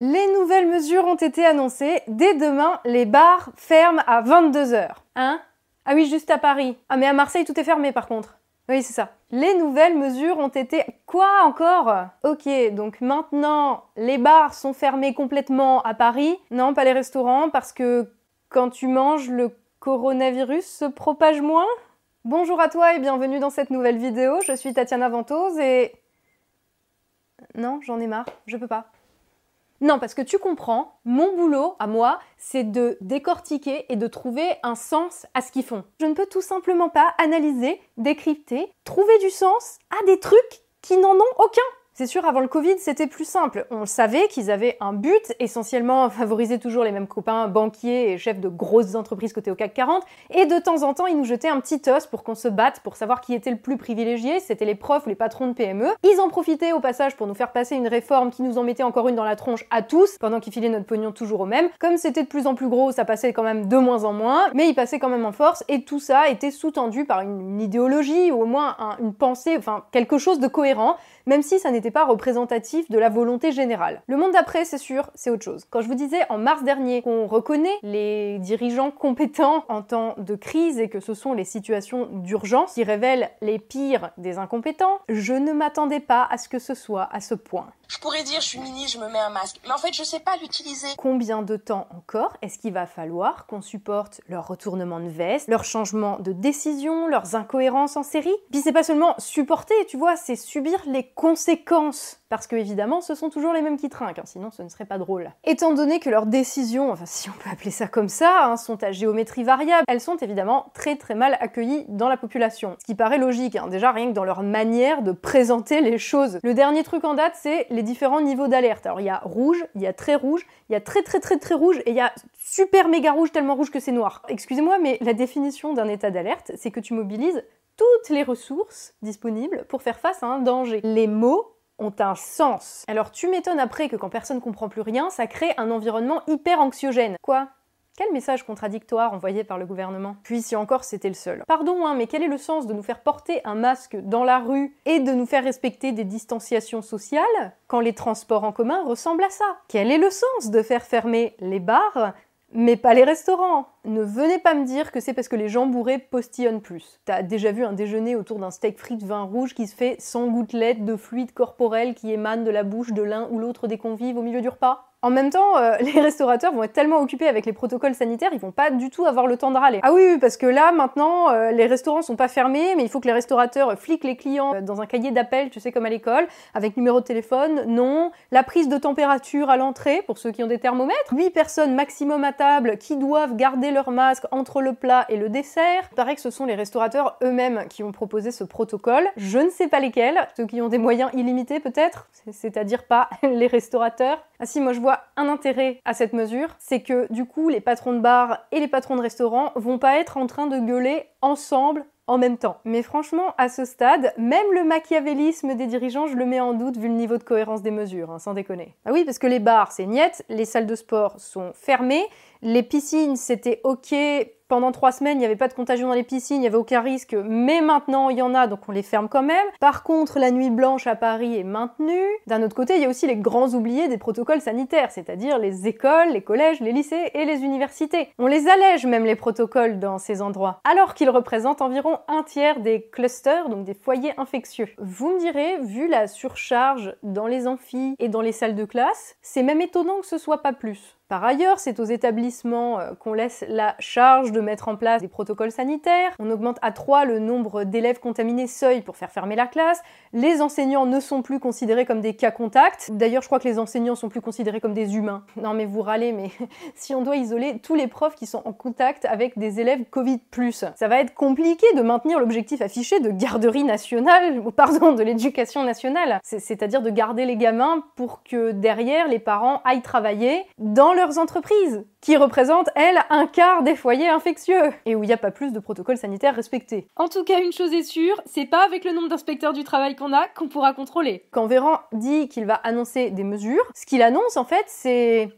Les nouvelles mesures ont été annoncées. Dès demain, les bars ferment à 22h. Hein? Ah oui, juste à Paris. Ah mais à Marseille, tout est fermé par contre. Oui, c'est ça. Les nouvelles mesures ont été... Quoi encore? Ok, donc maintenant, les bars sont fermés complètement à Paris. Non, pas les restaurants, parce que quand tu manges, le coronavirus se propage moins Bonjour à toi et bienvenue dans cette nouvelle vidéo. Je suis Tatiana Ventose et... Non, j'en ai marre, je peux pas. Non, parce que tu comprends, mon boulot, à moi, c'est de décortiquer et de trouver un sens à ce qu'ils font. Je ne peux tout simplement pas analyser, décrypter, trouver du sens à des trucs qui n'en ont aucun. C'est sûr, avant le Covid, c'était plus simple. On savait qu'ils avaient un but, essentiellement favoriser toujours les mêmes copains banquiers et chefs de grosses entreprises côté au CAC 40, et de temps en temps, ils nous jetaient un petit os pour qu'on se batte pour savoir qui était le plus privilégié, c'était les profs ou les patrons de PME. Ils en profitaient au passage pour nous faire passer une réforme qui nous en mettait encore une dans la tronche à tous, pendant qu'ils filaient notre pognon toujours au même. Comme c'était de plus en plus gros, ça passait quand même de moins en moins, mais ils passaient quand même en force, et tout ça était sous-tendu par une, idéologie, ou au moins une pensée, enfin quelque chose de cohérent, même si ça n'était pas représentatif de la volonté générale. Le monde d'après, c'est sûr, c'est autre chose. Quand je vous disais en mars dernier qu'on reconnaît les dirigeants compétents en temps de crise et que ce sont les situations d'urgence qui révèlent les pires des incompétents, je ne m'attendais pas à ce que ce soit à ce point. Je pourrais dire je suis ministre, je me mets un masque, mais en fait je sais pas l'utiliser. Combien de temps encore est-ce qu'il va falloir qu'on supporte leur retournement de veste, leur changement de décision, leurs incohérences en série? Puis c'est pas seulement supporter, tu vois, c'est subir les conséquences parce que évidemment, ce sont toujours les mêmes qui trinquent, hein, sinon ce ne serait pas drôle. Étant donné que leurs décisions, enfin si on peut appeler ça comme ça, hein, sont à géométrie variable, elles sont évidemment très très mal accueillies dans la population. Ce qui paraît logique, hein, déjà rien que dans leur manière de présenter les choses. Le dernier truc en date, c'est les différents niveaux d'alerte. Alors il y a rouge, il y a très rouge, il y a très très très très rouge, et il y a super méga rouge tellement rouge que c'est noir. Excusez-moi, mais la définition d'un état d'alerte, c'est que tu mobilises toutes les ressources disponibles pour faire face à un danger. Les mots ont un sens. Alors tu m'étonnes après que quand personne comprend plus rien, ça crée un environnement hyper anxiogène. Quoi? Quel message contradictoire envoyé par le gouvernement? Puis si encore c'était le seul. Pardon, hein, mais quel est le sens de nous faire porter un masque dans la rue et de nous faire respecter des distanciations sociales quand les transports en commun ressemblent à ça? Quel est le sens de faire fermer les bars mais pas les restaurants? Ne venez pas me dire que c'est parce que les gens bourrés postillonnent plus. T'as déjà vu un déjeuner autour d'un steak frit de vin rouge qui se fait sans gouttelettes de fluide corporel qui émanent de la bouche de l'un ou l'autre des convives au milieu du repas? En même temps, euh, les restaurateurs vont être tellement occupés avec les protocoles sanitaires, ils vont pas du tout avoir le temps de râler. Ah oui, parce que là, maintenant, euh, les restaurants sont pas fermés, mais il faut que les restaurateurs fliquent les clients euh, dans un cahier d'appel, tu sais, comme à l'école, avec numéro de téléphone, non, la prise de température à l'entrée, pour ceux qui ont des thermomètres, 8 personnes maximum à table qui doivent garder leur masque entre le plat et le dessert. Il paraît que ce sont les restaurateurs eux-mêmes qui ont proposé ce protocole. Je ne sais pas lesquels, ceux qui ont des moyens illimités peut-être, c'est-à-dire pas les restaurateurs. Ah si, moi je vois un intérêt à cette mesure, c'est que du coup les patrons de bar et les patrons de restaurants vont pas être en train de gueuler ensemble en même temps. Mais franchement, à ce stade, même le machiavélisme des dirigeants, je le mets en doute vu le niveau de cohérence des mesures, hein, sans déconner. Ah oui, parce que les bars, c'est niette, les salles de sport sont fermées, les piscines, c'était ok pendant trois semaines, il n'y avait pas de contagion dans les piscines, il n'y avait aucun risque, mais maintenant il y en a, donc on les ferme quand même. Par contre, la nuit blanche à Paris est maintenue. D'un autre côté, il y a aussi les grands oubliés des protocoles sanitaires, c'est-à-dire les écoles, les collèges, les lycées et les universités. On les allège même les protocoles dans ces endroits, alors qu'ils représentent environ un tiers des clusters, donc des foyers infectieux. Vous me direz, vu la surcharge dans les amphis et dans les salles de classe, c'est même étonnant que ce soit pas plus. Par ailleurs, c'est aux établissements euh, qu'on laisse la charge de mettre en place des protocoles sanitaires. On augmente à 3 le nombre d'élèves contaminés seuil pour faire fermer la classe. Les enseignants ne sont plus considérés comme des cas contacts. D'ailleurs, je crois que les enseignants sont plus considérés comme des humains. Non mais vous râlez, mais si on doit isoler tous les profs qui sont en contact avec des élèves Covid+, ça va être compliqué de maintenir l'objectif affiché de garderie nationale, pardon, de l'éducation nationale. C'est-à-dire de garder les gamins pour que derrière les parents aillent travailler dans leurs entreprises, qui représentent, elles, un quart des foyers infectieux, et où il n'y a pas plus de protocoles sanitaires respectés. En tout cas, une chose est sûre, c'est pas avec le nombre d'inspecteurs du travail qu'on a qu'on pourra contrôler. Quand Véran dit qu'il va annoncer des mesures, ce qu'il annonce en fait, c'est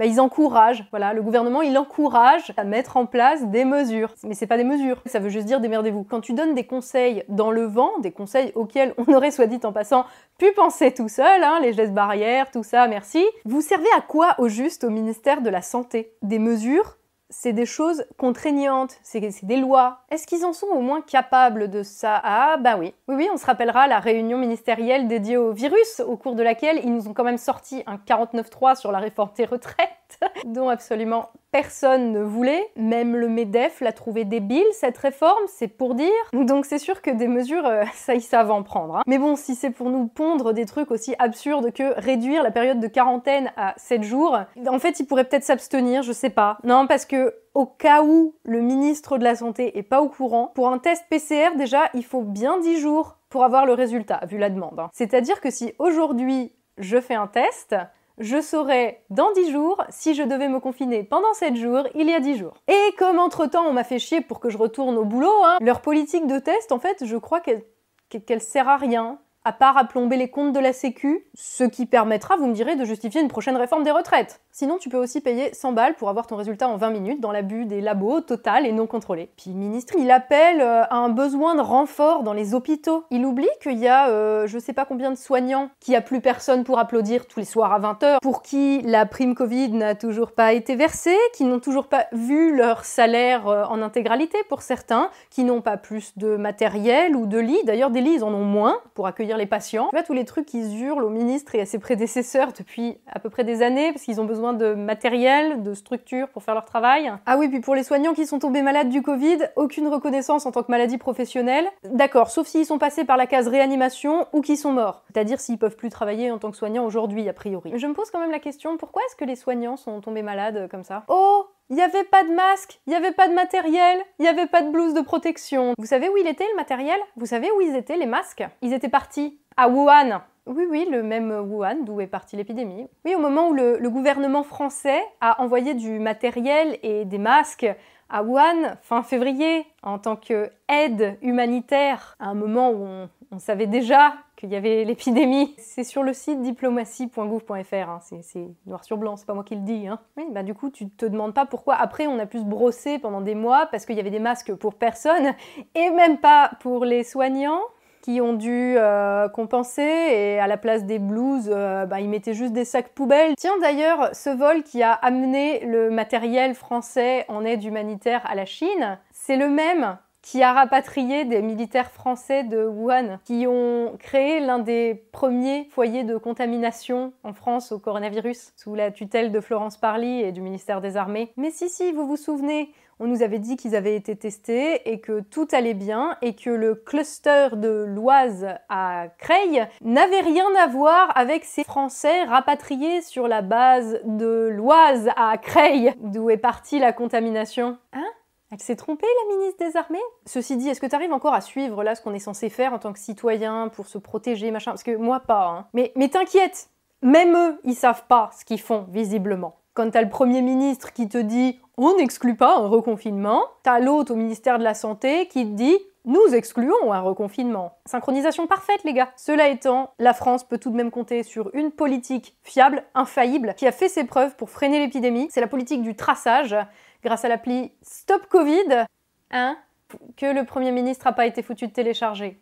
bah, ils encouragent, voilà, le gouvernement il encourage à mettre en place des mesures. Mais c'est pas des mesures, ça veut juste dire démerdez-vous. Quand tu donnes des conseils dans le vent, des conseils auxquels on aurait soit dit en passant pu penser tout seul, hein, les gestes barrières, tout ça, merci. Vous servez à quoi au juste au ministère de la Santé? Des mesures c'est des choses contraignantes, c'est des lois. Est-ce qu'ils en sont au moins capables de ça? Ah bah oui. Oui oui, on se rappellera la réunion ministérielle dédiée au virus, au cours de laquelle ils nous ont quand même sorti un 49.3 sur la réforme des retraites, dont absolument personne ne voulait. Même le MEDEF l'a trouvé débile, cette réforme, c'est pour dire. Donc c'est sûr que des mesures, euh, ça ils savent en prendre. Hein. Mais bon, si c'est pour nous pondre des trucs aussi absurdes que réduire la période de quarantaine à 7 jours, en fait ils pourraient peut-être s'abstenir, je sais pas. Non, parce que au cas où le ministre de la Santé est pas au courant, pour un test PCR déjà, il faut bien 10 jours pour avoir le résultat, vu la demande. Hein. C'est-à-dire que si aujourd'hui je fais un test, je saurais dans 10 jours si je devais me confiner pendant 7 jours il y a 10 jours. Et comme entre-temps on m'a fait chier pour que je retourne au boulot, hein, leur politique de test, en fait, je crois qu'elle sert à rien à part à plomber les comptes de la Sécu, ce qui permettra, vous me direz, de justifier une prochaine réforme des retraites. Sinon, tu peux aussi payer 100 balles pour avoir ton résultat en 20 minutes dans l'abus des labos total et non contrôlé. Puis le ministre, il appelle euh, à un besoin de renfort dans les hôpitaux. Il oublie qu'il y a euh, je sais pas combien de soignants qui a plus personne pour applaudir tous les soirs à 20h, pour qui la prime Covid n'a toujours pas été versée, qui n'ont toujours pas vu leur salaire euh, en intégralité pour certains, qui n'ont pas plus de matériel ou de lits. D'ailleurs, des lits, ils en ont moins pour accueillir les patients. Tu vois, tous les trucs qu'ils hurlent au ministre et à ses prédécesseurs depuis à peu près des années, parce qu'ils ont besoin de matériel, de structure pour faire leur travail. Ah oui, puis pour les soignants qui sont tombés malades du Covid, aucune reconnaissance en tant que maladie professionnelle. D'accord, sauf s'ils sont passés par la case réanimation ou qui sont morts. C'est-à-dire s'ils peuvent plus travailler en tant que soignants aujourd'hui, a priori. Je me pose quand même la question, pourquoi est-ce que les soignants sont tombés malades comme ça? Oh il n'y avait pas de masque, il n'y avait pas de matériel, il n'y avait pas de blouse de protection. Vous savez où il était le matériel? Vous savez où ils étaient les masques? Ils étaient partis à Wuhan. Oui, oui, le même Wuhan, d'où est partie l'épidémie. Oui, au moment où le, gouvernement français a envoyé du matériel et des masques à Wuhan fin février en tant qu'aide humanitaire, à un moment où on, savait déjà qu'il y avait l'épidémie. C'est sur le site diplomatie.gouv.fr, hein. c'est noir sur blanc, c'est pas moi qui le dis. Hein. Oui, bah du coup, tu te demandes pas pourquoi après on a pu se brosser pendant des mois parce qu'il y avait des masques pour personne et même pas pour les soignants qui ont dû euh, compenser et à la place des blues, euh, bah, ils mettaient juste des sacs poubelles. Tiens d'ailleurs, ce vol qui a amené le matériel français en aide humanitaire à la Chine, c'est le même qui a rapatrié des militaires français de Wuhan, qui ont créé l'un des premiers foyers de contamination en France au coronavirus, sous la tutelle de Florence Parly et du ministère des Armées. Mais si, si, vous vous souvenez, on nous avait dit qu'ils avaient été testés et que tout allait bien et que le cluster de l'Oise à Creil n'avait rien à voir avec ces Français rapatriés sur la base de l'Oise à Creil, d'où est partie la contamination. Hein? Elle s'est trompée, la ministre des Armées? Ceci dit, est-ce que tu arrives encore à suivre là ce qu'on est censé faire en tant que citoyen pour se protéger, machin? Parce que moi, pas. Hein. Mais, mais t'inquiète, même eux, ils savent pas ce qu'ils font, visiblement. Quand t'as le Premier ministre qui te dit on n'exclut pas un reconfinement, t'as l'autre au ministère de la Santé qui te dit nous excluons un reconfinement. Synchronisation parfaite, les gars. Cela étant, la France peut tout de même compter sur une politique fiable, infaillible, qui a fait ses preuves pour freiner l'épidémie. C'est la politique du traçage grâce à l'appli Stop Covid, hein, que le Premier ministre n'a pas été foutu de télécharger.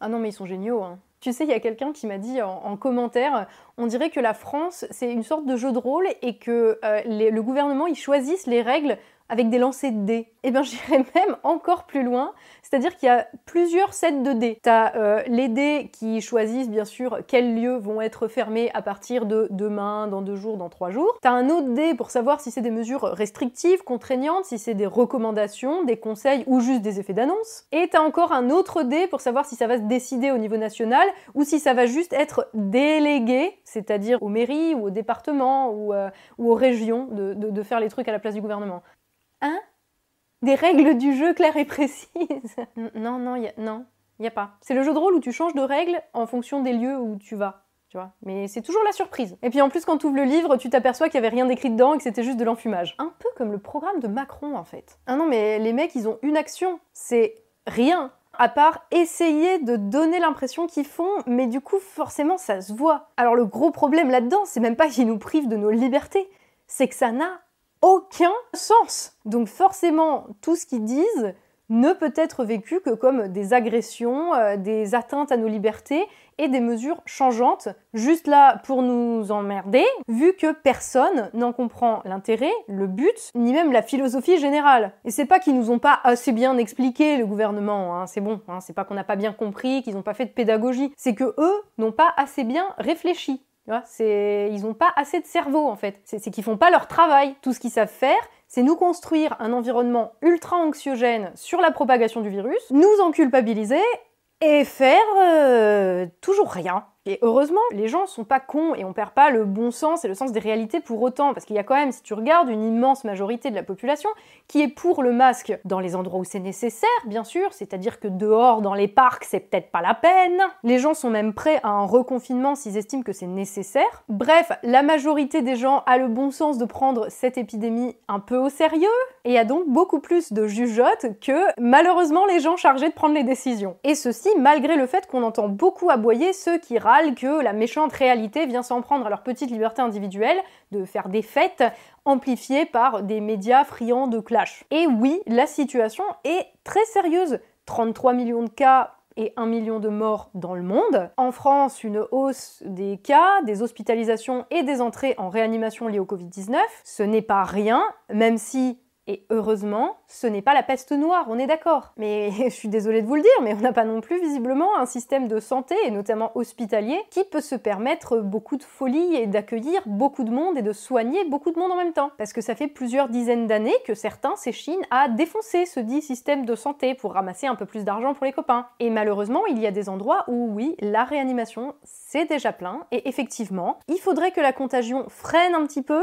Ah non, mais ils sont géniaux, hein. Tu sais, il y a quelqu'un qui m'a dit en, commentaire, on dirait que la France, c'est une sorte de jeu de rôle et que euh, le gouvernement, ils choisissent les règles avec des lancers de dés. Eh bien, j'irais même encore plus loin, c'est-à-dire qu'il y a plusieurs sets de dés. Tu as euh, les dés qui choisissent bien sûr quels lieux vont être fermés à partir de demain, dans deux jours, dans trois jours. Tu as un autre dé pour savoir si c'est des mesures restrictives, contraignantes, si c'est des recommandations, des conseils ou juste des effets d'annonce. Et tu as encore un autre dé pour savoir si ça va se décider au niveau national ou si ça va juste être délégué, c'est-à-dire aux mairies ou aux départements ou, euh, aux régions de faire les trucs à la place du gouvernement. Hein? Des règles du jeu claires et précises Non, non, y a, non, il n'y a pas. C'est le jeu de rôle où tu changes de règles en fonction des lieux où tu vas. Tu vois Mais c'est toujours la surprise. Et puis en plus, quand tu ouvres le livre, tu t'aperçois qu'il n'y avait rien d'écrit dedans et que c'était juste de l'enfumage. Un peu comme le programme de Macron en fait. Ah non, mais les mecs, ils ont une action. C'est rien. à part essayer de donner l'impression qu'ils font, mais du coup, forcément, ça se voit. Alors le gros problème là-dedans, c'est même pas qu'ils nous privent de nos libertés, c'est que ça n'a aucun sens. Donc forcément, tout ce qu'ils disent ne peut être vécu que comme des agressions, euh, des atteintes à nos libertés et des mesures changeantes, juste là pour nous emmerder, vu que personne n'en comprend l'intérêt, le but, ni même la philosophie générale. Et c'est pas qu'ils nous ont pas assez bien expliqué, le gouvernement, hein, c'est bon, hein, c'est pas qu'on n'a pas bien compris, qu'ils n'ont pas fait de pédagogie, c'est que eux n'ont pas assez bien réfléchi. Ils n'ont pas assez de cerveau en fait. C'est qu'ils font pas leur travail. Tout ce qu'ils savent faire, c'est nous construire un environnement ultra anxiogène sur la propagation du virus, nous en culpabiliser et faire euh, toujours rien. Et heureusement, les gens sont pas cons et on perd pas le bon sens et le sens des réalités pour autant, parce qu'il y a quand même, si tu regardes, une immense majorité de la population qui est pour le masque dans les endroits où c'est nécessaire, bien sûr, c'est-à-dire que dehors, dans les parcs, c'est peut-être pas la peine. Les gens sont même prêts à un reconfinement s'ils estiment que c'est nécessaire. Bref, la majorité des gens a le bon sens de prendre cette épidémie un peu au sérieux et a donc beaucoup plus de jugeotes que malheureusement les gens chargés de prendre les décisions. Et ceci malgré le fait qu'on entend beaucoup aboyer ceux qui que la méchante réalité vient s'en prendre à leur petite liberté individuelle de faire des fêtes amplifiées par des médias friands de clash. Et oui, la situation est très sérieuse. 33 millions de cas et 1 million de morts dans le monde. En France, une hausse des cas, des hospitalisations et des entrées en réanimation liées au Covid-19. Ce n'est pas rien, même si et heureusement, ce n'est pas la peste noire, on est d'accord. Mais je suis désolée de vous le dire, mais on n'a pas non plus visiblement un système de santé, et notamment hospitalier, qui peut se permettre beaucoup de folie et d'accueillir beaucoup de monde et de soigner beaucoup de monde en même temps. Parce que ça fait plusieurs dizaines d'années que certains s'échinent à défoncer ce dit système de santé pour ramasser un peu plus d'argent pour les copains. Et malheureusement, il y a des endroits où oui, la réanimation, c'est déjà plein, et effectivement, il faudrait que la contagion freine un petit peu,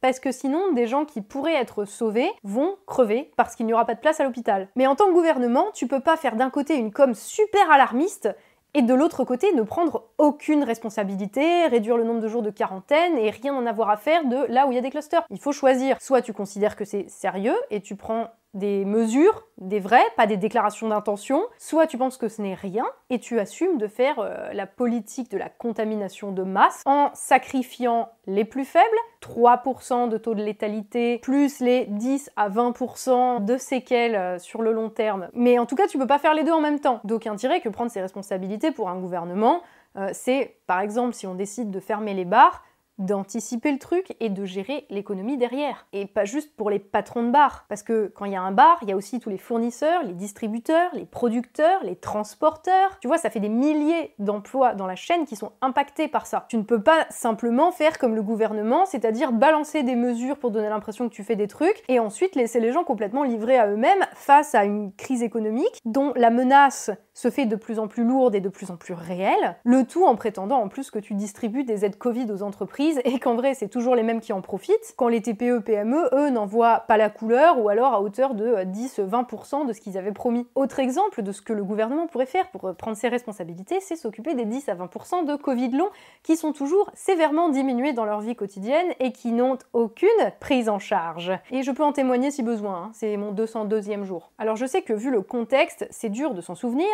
parce que sinon des gens qui pourraient être sauvés vont crever parce qu'il n'y aura pas de place à l'hôpital. Mais en tant que gouvernement, tu peux pas faire d'un côté une com super alarmiste et de l'autre côté ne prendre aucune responsabilité, réduire le nombre de jours de quarantaine et rien en avoir à faire de là où il y a des clusters. Il faut choisir, soit tu considères que c'est sérieux et tu prends des mesures, des vrais, pas des déclarations d'intention, soit tu penses que ce n'est rien et tu assumes de faire euh, la politique de la contamination de masse en sacrifiant les plus faibles, 3% de taux de létalité, plus les 10 à 20% de séquelles euh, sur le long terme. Mais en tout cas, tu peux pas faire les deux en même temps. D'aucuns diraient que prendre ses responsabilités pour un gouvernement, euh, c'est par exemple si on décide de fermer les bars, d'anticiper le truc et de gérer l'économie derrière. Et pas juste pour les patrons de bar. Parce que quand il y a un bar, il y a aussi tous les fournisseurs, les distributeurs, les producteurs, les transporteurs. Tu vois, ça fait des milliers d'emplois dans la chaîne qui sont impactés par ça. Tu ne peux pas simplement faire comme le gouvernement, c'est-à-dire balancer des mesures pour donner l'impression que tu fais des trucs et ensuite laisser les gens complètement livrés à eux-mêmes face à une crise économique dont la menace se fait de plus en plus lourde et de plus en plus réelle, le tout en prétendant en plus que tu distribues des aides Covid aux entreprises et qu'en vrai c'est toujours les mêmes qui en profitent, quand les TPE, PME, eux, n'en voient pas la couleur ou alors à hauteur de 10-20% de ce qu'ils avaient promis. Autre exemple de ce que le gouvernement pourrait faire pour prendre ses responsabilités, c'est s'occuper des 10 à 20% de Covid long qui sont toujours sévèrement diminués dans leur vie quotidienne et qui n'ont aucune prise en charge. Et je peux en témoigner si besoin, hein. c'est mon 202e jour. Alors je sais que vu le contexte, c'est dur de s'en souvenir,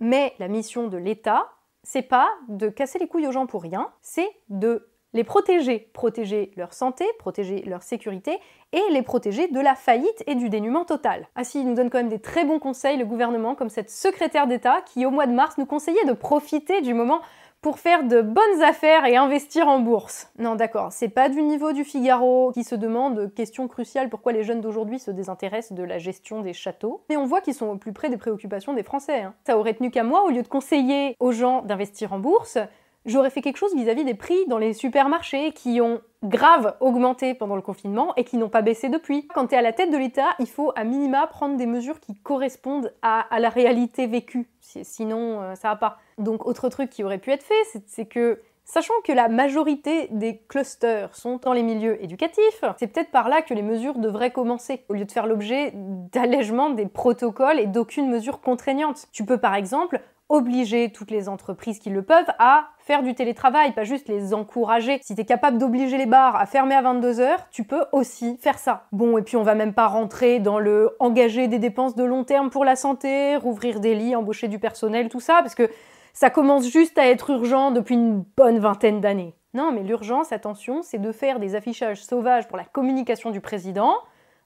mais la mission de l'État, c'est pas de casser les couilles aux gens pour rien, c'est de les protéger, protéger leur santé, protéger leur sécurité et les protéger de la faillite et du dénuement total. Ah si, il nous donne quand même des très bons conseils, le gouvernement, comme cette secrétaire d'État qui au mois de mars nous conseillait de profiter du moment pour faire de bonnes affaires et investir en bourse. Non, d'accord, c'est pas du niveau du Figaro qui se demande, question cruciale, pourquoi les jeunes d'aujourd'hui se désintéressent de la gestion des châteaux. Mais on voit qu'ils sont au plus près des préoccupations des Français. Hein. Ça aurait tenu qu'à moi, au lieu de conseiller aux gens d'investir en bourse, j'aurais fait quelque chose vis-à-vis des prix dans les supermarchés qui ont grave augmenté pendant le confinement et qui n'ont pas baissé depuis. Quand tu à la tête de l'État, il faut à minima prendre des mesures qui correspondent à, la réalité vécue. Sinon, euh, ça va pas. Donc, autre truc qui aurait pu être fait, c'est que Sachant que la majorité des clusters sont dans les milieux éducatifs, c'est peut-être par là que les mesures devraient commencer, au lieu de faire l'objet d'allègements des protocoles et d'aucune mesure contraignante. Tu peux par exemple obliger toutes les entreprises qui le peuvent à faire du télétravail, pas juste les encourager. Si tu es capable d'obliger les bars à fermer à 22h, tu peux aussi faire ça. Bon, et puis on va même pas rentrer dans le engager des dépenses de long terme pour la santé, rouvrir des lits, embaucher du personnel, tout ça, parce que ça commence juste à être urgent depuis une bonne vingtaine d'années. Non, mais l'urgence, attention, c'est de faire des affichages sauvages pour la communication du président,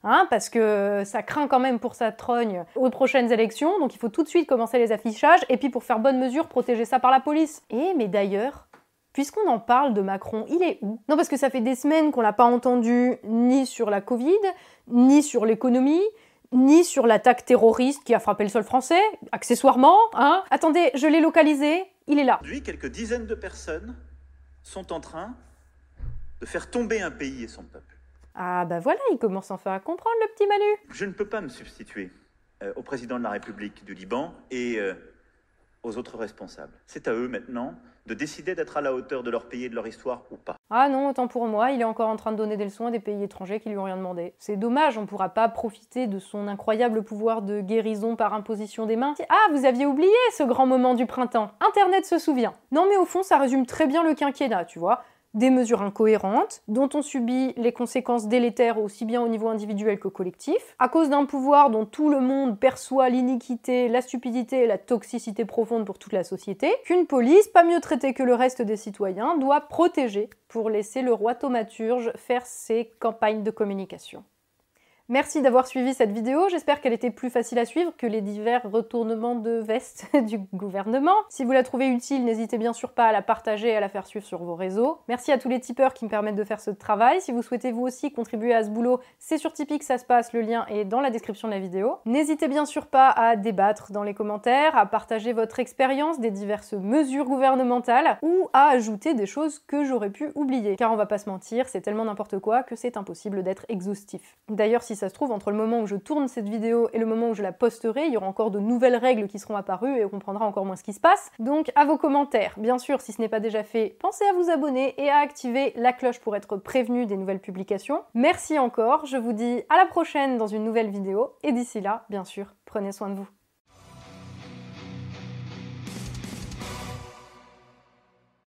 hein, parce que ça craint quand même pour sa trogne aux prochaines élections, donc il faut tout de suite commencer les affichages, et puis pour faire bonne mesure, protéger ça par la police. Et mais d'ailleurs, puisqu'on en parle de Macron, il est où? Non, parce que ça fait des semaines qu'on l'a pas entendu ni sur la Covid, ni sur l'économie, ni sur l'attaque terroriste qui a frappé le sol français, accessoirement, hein. Attendez, je l'ai localisé, il est là. Aujourd'hui, quelques dizaines de personnes sont en train de faire tomber un pays et son peuple. Ah bah voilà, il commence enfin à comprendre le petit Manu. Je ne peux pas me substituer euh, au président de la République du Liban et euh, aux autres responsables. C'est à eux maintenant de décider d'être à la hauteur de leur pays et de leur histoire ou pas. Ah non, autant pour moi, il est encore en train de donner des leçons à des pays étrangers qui lui ont rien demandé. C'est dommage, on pourra pas profiter de son incroyable pouvoir de guérison par imposition des mains. Ah, vous aviez oublié ce grand moment du printemps. Internet se souvient. Non mais au fond, ça résume très bien le quinquennat, tu vois des mesures incohérentes, dont on subit les conséquences délétères aussi bien au niveau individuel que collectif, à cause d'un pouvoir dont tout le monde perçoit l'iniquité, la stupidité et la toxicité profonde pour toute la société, qu'une police, pas mieux traitée que le reste des citoyens, doit protéger pour laisser le roi thaumaturge faire ses campagnes de communication. Merci d'avoir suivi cette vidéo, j'espère qu'elle était plus facile à suivre que les divers retournements de veste du gouvernement. Si vous la trouvez utile, n'hésitez bien sûr pas à la partager et à la faire suivre sur vos réseaux. Merci à tous les tipeurs qui me permettent de faire ce travail. Si vous souhaitez vous aussi contribuer à ce boulot, c'est sur Tipeee que ça se passe, le lien est dans la description de la vidéo. N'hésitez bien sûr pas à débattre dans les commentaires, à partager votre expérience des diverses mesures gouvernementales ou à ajouter des choses que j'aurais pu oublier. Car on va pas se mentir, c'est tellement n'importe quoi que c'est impossible d'être exhaustif. D'ailleurs, si ça se trouve, entre le moment où je tourne cette vidéo et le moment où je la posterai, il y aura encore de nouvelles règles qui seront apparues et on comprendra encore moins ce qui se passe. Donc à vos commentaires, bien sûr, si ce n'est pas déjà fait, pensez à vous abonner et à activer la cloche pour être prévenu des nouvelles publications. Merci encore, je vous dis à la prochaine dans une nouvelle vidéo et d'ici là, bien sûr, prenez soin de vous.